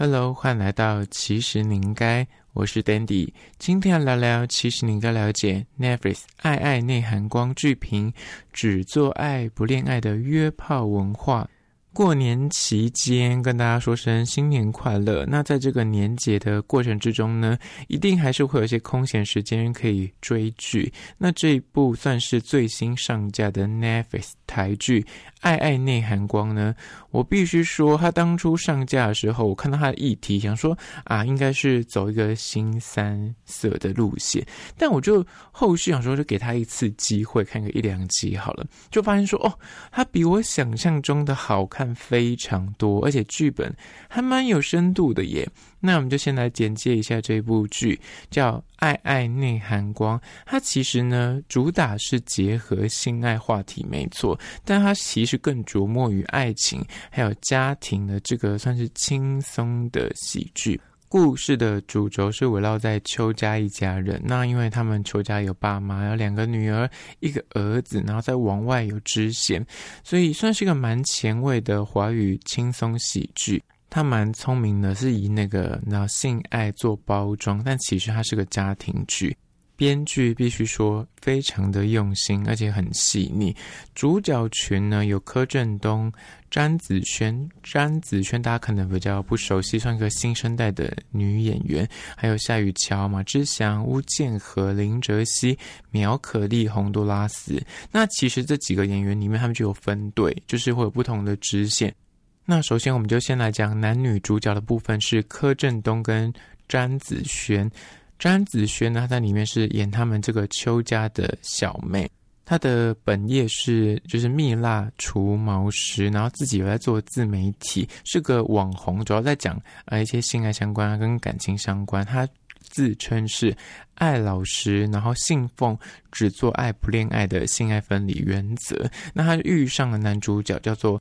Hello，欢迎来到其实你应该，我是 Dandy，今天要聊聊其实你应该了解 Netflix 爱爱内含光剧评，只做爱不恋爱的约炮文化。过年期间跟大家说声新年快乐。那在这个年节的过程之中呢，一定还是会有一些空闲时间可以追剧。那这一部算是最新上架的 Netflix 台剧《爱爱内涵光》呢，我必须说，他当初上架的时候，我看到他的议题，想说啊，应该是走一个新三色的路线。但我就后续想说，就给他一次机会，看个一两集好了，就发现说，哦，他比我想象中的好看。非常多，而且剧本还蛮有深度的耶。那我们就先来简介一下这部剧，叫《爱爱内含光》。它其实呢，主打是结合性爱话题，没错，但它其实更着墨于爱情还有家庭的这个算是轻松的喜剧。故事的主轴是围绕在邱家一家人。那因为他们邱家有爸妈，有两个女儿，一个儿子，然后在往外有支线，所以算是一个蛮前卫的华语轻松喜剧。他蛮聪明的，是以那个那性爱做包装，但其实它是个家庭剧。编剧必须说非常的用心，而且很细腻。主角群呢，有柯震东、詹子轩，詹子轩大家可能比较不熟悉，算个新生代的女演员。还有夏雨乔、马志祥、巫建和、林哲熹、苗可丽、洪都拉斯。那其实这几个演员里面，他们就有分队，就是会有不同的支线。那首先我们就先来讲男女主角的部分，是柯震东跟詹子轩。詹子轩呢，他在里面是演他们这个邱家的小妹，他的本业是就是蜜蜡除毛师，然后自己有在做自媒体，是个网红，主要在讲啊一些性爱相关啊跟感情相关。他自称是爱老师，然后信奉只做爱不恋爱的性爱分离原则。那他遇上了男主角叫做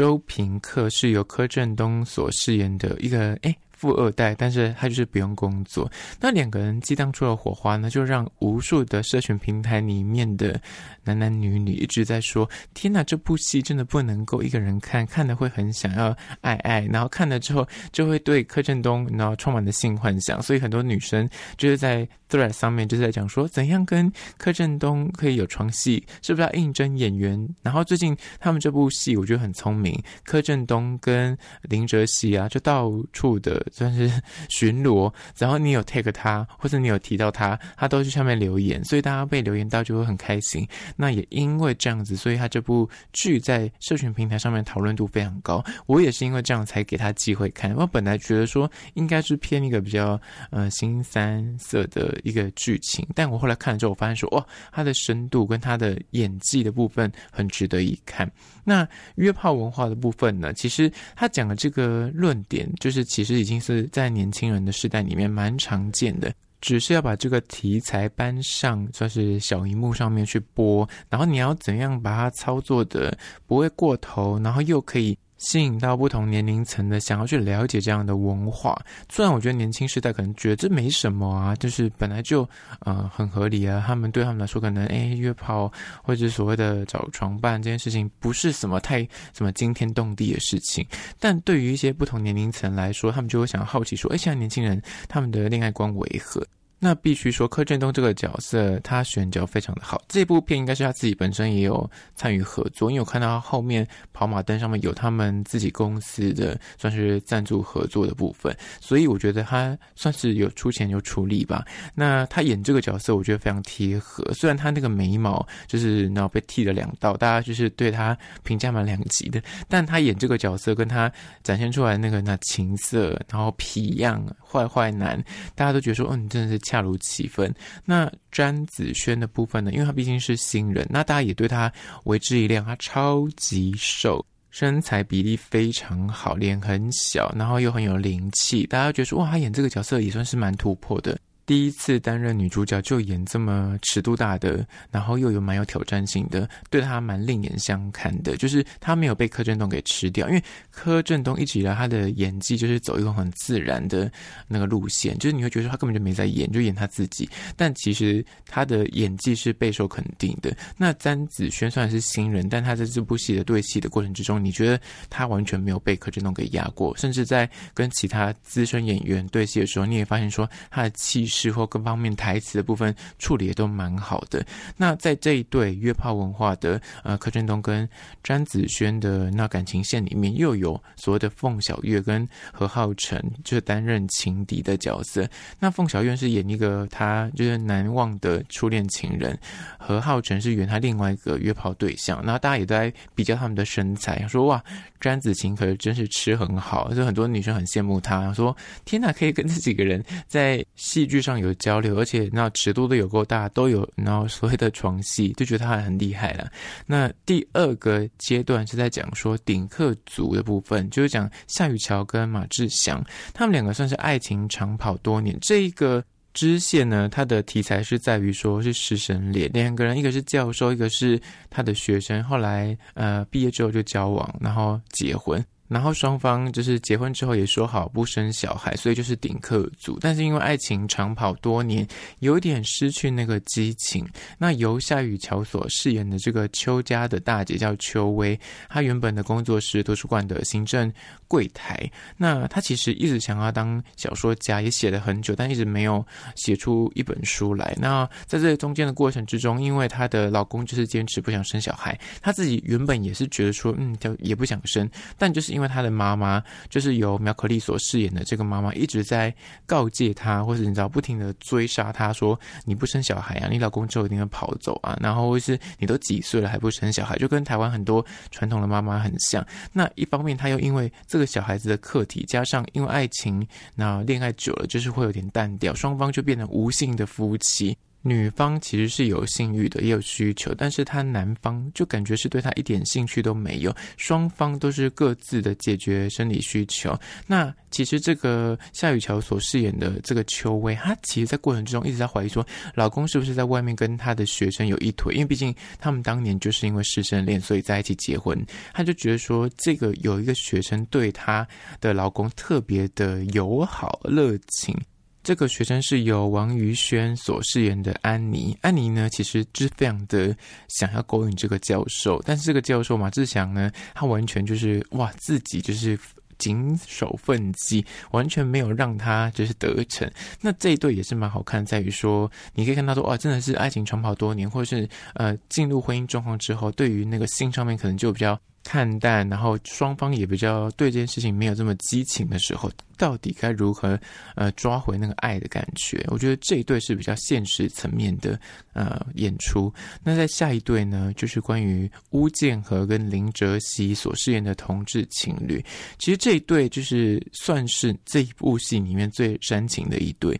周平克，是由柯震东所饰演的一个诶富二代，但是他就是不用工作。那两个人激荡出了火花呢，就让无数的社群平台里面的男男女女一直在说：“天哪，这部戏真的不能够一个人看，看了会很想要爱爱，然后看了之后就会对柯震东然后充满了性幻想。”所以很多女生就是在 Thread 上面就在讲说，怎样跟柯震东可以有床戏，是不是要应征演员？然后最近他们这部戏我觉得很聪明，柯震东跟林哲熹啊，就到处的。算是巡逻，然后你有 take 他，或者你有提到他，他都去下面留言，所以大家被留言到就会很开心。那也因为这样子，所以他这部剧在社群平台上面讨论度非常高。我也是因为这样才给他机会看。我本来觉得说应该是偏一个比较呃新三色的一个剧情，但我后来看了之后，我发现说哇，他的深度跟他的演技的部分很值得一看。那约炮文化的部分呢，其实他讲的这个论点，就是其实已经。是在年轻人的世代里面蛮常见的，只是要把这个题材搬上，算是小荧幕上面去播，然后你要怎样把它操作的不会过头，然后又可以。吸引到不同年龄层的想要去了解这样的文化，虽然我觉得年轻时代可能觉得这没什么啊，就是本来就呃很合理啊。他们对他们来说，可能诶约炮或者所谓的找床伴这件事情不是什么太什么惊天动地的事情，但对于一些不同年龄层来说，他们就会想好奇说，诶现在年轻人他们的恋爱观为何？那必须说，柯震东这个角色他选角非常的好。这部片应该是他自己本身也有参与合作，因为我看到后面跑马灯上面有他们自己公司的算是赞助合作的部分，所以我觉得他算是有出钱有出力吧。那他演这个角色，我觉得非常贴合。虽然他那个眉毛就是然后被剃了两道，大家就是对他评价蛮两极的，但他演这个角色跟他展现出来那个那情色，然后痞样坏坏男，大家都觉得说，嗯，真的是。恰如其分。那詹子轩的部分呢？因为他毕竟是新人，那大家也对他为之一亮。他超级瘦，身材比例非常好，脸很小，然后又很有灵气。大家觉得说，哇，他演这个角色也算是蛮突破的。第一次担任女主角就演这么尺度大的，然后又有蛮有挑战性的，对她蛮另眼相看的。就是她没有被柯震东给吃掉，因为柯震东一直以来他的演技就是走一个很自然的那个路线，就是你会觉得他根本就没在演，就演他自己。但其实他的演技是备受肯定的。那詹子轩虽然是新人，但他在这部戏的对戏的过程之中，你觉得他完全没有被柯震东给压过，甚至在跟其他资深演员对戏的时候，你也发现说他的气势。之后各方面台词的部分处理也都蛮好的。那在这一对约炮文化的呃柯震东跟詹子轩的那感情线里面，又有所谓的凤小岳跟何浩晨，就是担任情敌的角色。那凤小岳是演一个他就是难忘的初恋情人，何浩晨是演他另外一个约炮对象。那大家也都在比较他们的身材，说哇，詹子晴可是真是吃很好，就很多女生很羡慕他，说天哪，可以跟这几个人在戏剧上。上有交流，而且那尺度都有够大，都有然后所谓的床戏，就觉得他还很厉害了。那第二个阶段是在讲说顶客族的部分，就是讲夏雨乔跟马志祥，他们两个算是爱情长跑多年。这一个支线呢，它的题材是在于说是师生恋，两个人一个是教授，一个是他的学生，后来呃毕业之后就交往，然后结婚。然后双方就是结婚之后也说好不生小孩，所以就是顶克组。但是因为爱情长跑多年，有点失去那个激情。那由夏雨乔所饰演的这个邱家的大姐叫邱薇，她原本的工作是图书馆的行政柜台。那她其实一直想要当小说家，也写了很久，但一直没有写出一本书来。那在这中间的过程之中，因为她的老公就是坚持不想生小孩，她自己原本也是觉得说，嗯，就也不想生，但就是因为她的妈妈就是由苗可丽所饰演的这个妈妈一直在告诫她，或者你知道不停的追杀她，说你不生小孩啊，你老公就一定会跑走啊，然后或是你都几岁了还不生小孩，就跟台湾很多传统的妈妈很像。那一方面她又因为这个小孩子的课题，加上因为爱情，那恋爱久了就是会有点淡掉，双方就变成无性的夫妻。女方其实是有性欲的，也有需求，但是他男方就感觉是对她一点兴趣都没有，双方都是各自的解决生理需求。那其实这个夏雨乔所饰演的这个秋薇，她其实，在过程之中一直在怀疑说，老公是不是在外面跟她的学生有一腿？因为毕竟他们当年就是因为师生恋，所以在一起结婚。她就觉得说，这个有一个学生对她的老公特别的友好、热情。这个学生是由王于轩所饰演的安妮。安妮呢，其实是非常的想要勾引这个教授，但是这个教授马志祥呢，他完全就是哇，自己就是谨守分际，完全没有让他就是得逞。那这一对也是蛮好看，在于说你可以看到说哇，真的是爱情长跑多年，或者是呃进入婚姻状况之后，对于那个性上面可能就比较。看淡，然后双方也比较对这件事情没有这么激情的时候，到底该如何呃抓回那个爱的感觉？我觉得这一对是比较现实层面的呃演出。那在下一对呢，就是关于巫建和跟林哲熹所饰演的同志情侣。其实这一对就是算是这一部戏里面最煽情的一对。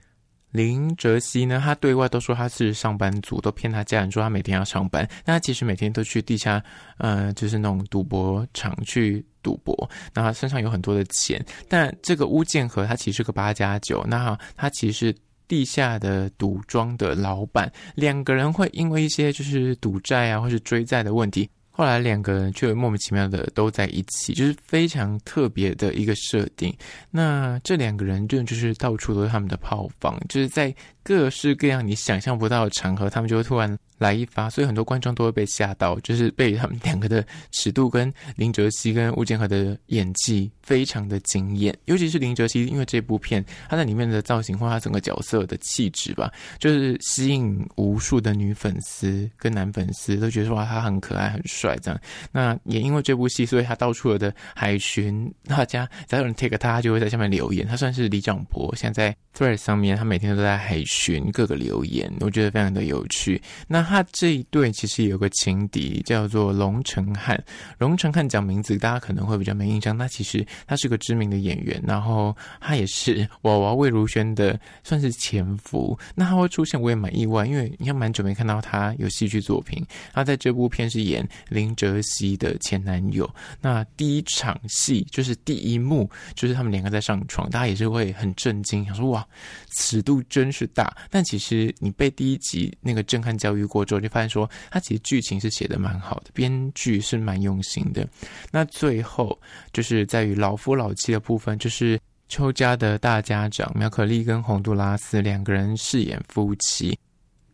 林哲熹呢，他对外都说他是上班族，都骗他家人说他每天要上班，但他其实每天都去地下，呃，就是那种赌博场去赌博，那他身上有很多的钱。但这个巫建和他其实是个八加九，那他其实是地下的赌庄的老板，两个人会因为一些就是赌债啊，或是追债的问题。后来两个人却莫名其妙的都在一起，就是非常特别的一个设定。那这两个人真的就是到处都是他们的炮房，就是在各式各样你想象不到的场合，他们就会突然。来一发，所以很多观众都会被吓到，就是被他们两个的尺度跟林哲熹跟吴建和的演技非常的惊艳，尤其是林哲熹，因为这部片他在里面的造型或他整个角色的气质吧，就是吸引无数的女粉丝跟男粉丝都觉得说哇，他很可爱很帅这样。那也因为这部戏，所以他到处的海巡，大家只要有人 take 他，他就会在下面留言。他算是李长博，现在在 thread 上面，他每天都在海巡各个留言，我觉得非常的有趣。那。他这一对其实有个情敌叫做龙成汉。龙成汉讲名字大家可能会比较没印象，他其实他是个知名的演员，然后他也是娃娃魏如萱的算是前夫。那他会出现我也蛮意外，因为你看蛮久没看到他有戏剧作品。他在这部片是演林哲熹的前男友。那第一场戏就是第一幕，就是他们两个在上床，大家也是会很震惊，想说哇，尺度真是大。但其实你被第一集那个震撼教育过之后，就发现说他其实剧情是写的蛮好的，编剧是蛮用心的。那最后就是在于老夫老妻的部分，就是邱家的大家长苗可丽跟洪都拉斯两个人饰演夫妻。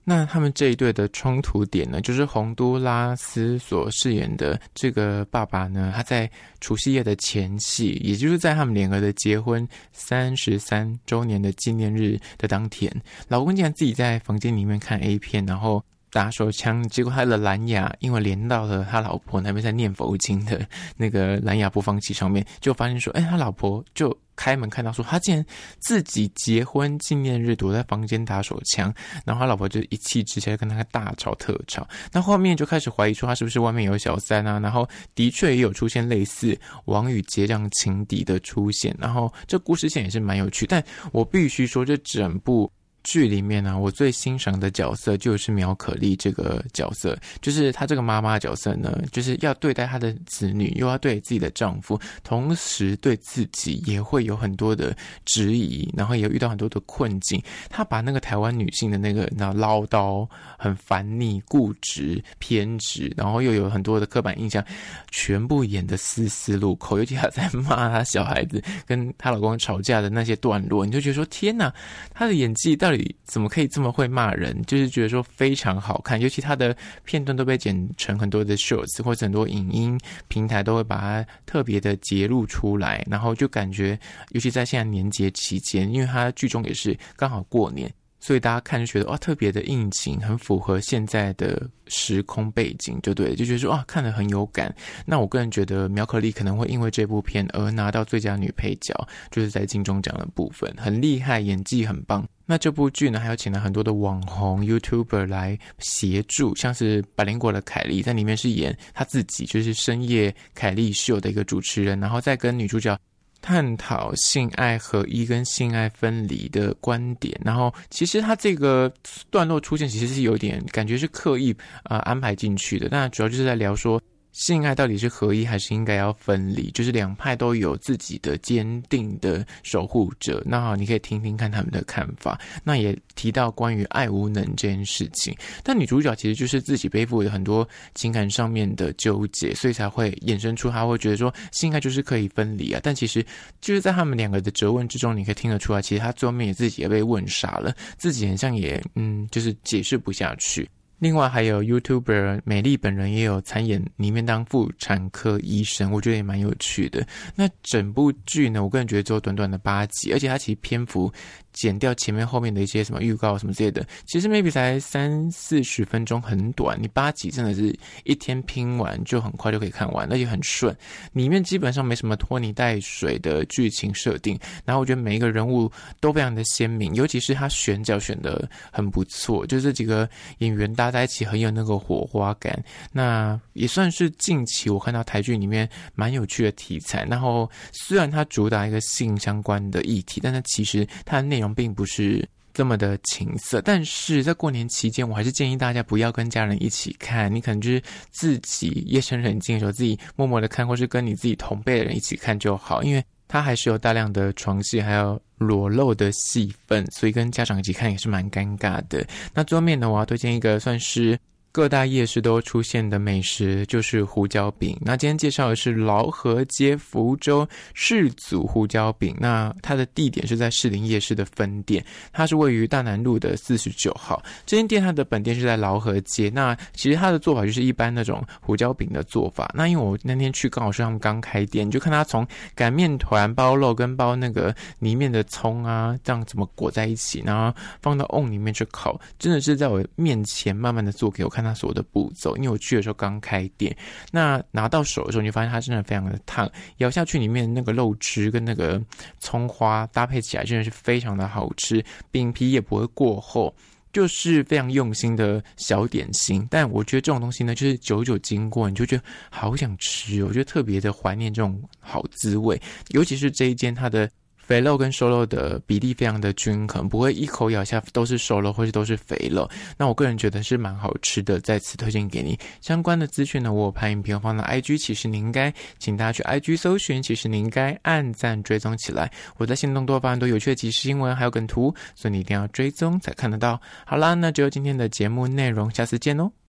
那他们这一对的冲突点呢，就是洪都拉斯所饰演的这个爸爸呢，他在除夕夜的前夕，也就是在他们两个的结婚三十三周年的纪念日的当天，老公竟然自己在房间里面看 A 片，然后打手枪，结果他的蓝牙因为连到了他老婆那边在念佛经的那个蓝牙播放器上面，就发现说，哎，他老婆就。开门看到说，他竟然自己结婚纪念日躲在房间打手枪，然后他老婆就一气之下就跟他大吵特吵。那后面就开始怀疑说他是不是外面有小三啊？然后的确也有出现类似王宇杰这样情敌的出现。然后这故事线也是蛮有趣，但我必须说这整部。剧里面呢、我最欣赏的角色就是苗可丽这个角色，就是她这个妈妈角色呢，就是要对待她的子女，又要对自己的丈夫，同时对自己也会有很多的质疑，然后也遇到很多的困境。她把那个台湾女性的那个那唠叨、很烦腻、固执、偏执，然后又有很多的刻板印象，全部演的丝丝入扣。尤其她在骂她小孩子跟她老公吵架的那些段落，你就觉得说天哪，她的演技到底。怎么可以这么会骂人？就是觉得说非常好看，尤其他的片段都被剪成很多的 shorts，或者很多影音平台都会把它特别的截录出来，然后就感觉，尤其在现在年节期间，因为他剧中也是刚好过年。所以大家看就觉得哇，特别的应景，很符合现在的时空背景，就对，就觉得说哇，看得很有感。那我个人觉得苗可丽可能会因为这部片而拿到最佳女配角，就是在金钟奖的部分，很厉害，演技很棒。那这部剧呢，还有请了很多的网红 YouTuber 来协助，像是百灵果的凯莉在里面是演她自己，就是深夜凯莉秀的一个主持人，然后再跟女主角。探讨性爱合一跟性爱分离的观点，然后其实他这个段落出现，其实是有点感觉是刻意啊、呃、安排进去的，但主要就是在聊说。性爱到底是合一还是应该要分离？就是两派都有自己的坚定的守护者。那好，你可以听听看他们的看法。那也提到关于爱无能这件事情，但女主角其实就是自己背负了很多情感上面的纠结，所以才会衍生出她会觉得说性爱就是可以分离啊。但其实就是在他们两个的责问之中，你可以听得出来，其实她最后面也自己也被问傻了，自己很像也嗯，就是解释不下去。另外还有 YouTuber 美丽本人也有参演里面当妇产科医生，我觉得也蛮有趣的。那整部剧呢，我个人觉得只有短短的八集，而且它其实篇幅。剪掉前面后面的一些什么预告什么之类的，其实 maybe 才三四十分钟，很短。你八集真的是一天拼完就很快就可以看完，而且很顺。里面基本上没什么拖泥带水的剧情设定，然后我觉得每一个人物都非常的鲜明，尤其是他选角选的很不错，就这几个演员搭在一起很有那个火花感。那也算是近期我看到台剧里面蛮有趣的题材。然后虽然它主打一个性相关的议题，但它其实它的内容。并不是这么的情色，但是在过年期间，我还是建议大家不要跟家人一起看。你可能就是自己夜深人静的时候，自己默默的看，或是跟你自己同辈的人一起看就好，因为它还是有大量的床戏，还有裸露的戏份，所以跟家长一起看也是蛮尴尬的。那桌面呢，我要推荐一个算是。各大夜市都出现的美食就是胡椒饼。那今天介绍的是劳合街福州世祖胡椒饼。那它的地点是在士林夜市的分店，它是位于大南路的四十九号。这间店它的本店是在劳合街。那其实它的做法就是一般那种胡椒饼的做法。那因为我那天去刚好是他们刚开店，你就看他从擀面团、包肉跟包那个里面的葱啊，这样怎么裹在一起，然后放到瓮里面去烤，真的是在我面前慢慢的做给我看。那所有的步骤，因为我去的时候刚开店，那拿到手的时候，你就发现它真的非常的烫，咬下去里面那个肉汁跟那个葱花搭配起来，真的是非常的好吃，饼皮也不会过厚。就是非常用心的小点心。但我觉得这种东西呢，就是久久经过，你就觉得好想吃，我觉得特别的怀念这种好滋味，尤其是这一间它的。肥肉跟瘦肉的比例非常的均衡，不会一口咬下都是瘦肉或者都是肥肉。那我个人觉得是蛮好吃的，在此推荐给你。相关的资讯呢，我有拍影片放到 IG，其实你应该请大家去 IG 搜寻，其实你应该按赞追踪起来。我在限动多发很多有趣的即时新闻，还有梗图，所以你一定要追踪才看得到。好啦，那就今天的节目内容，下次见哦。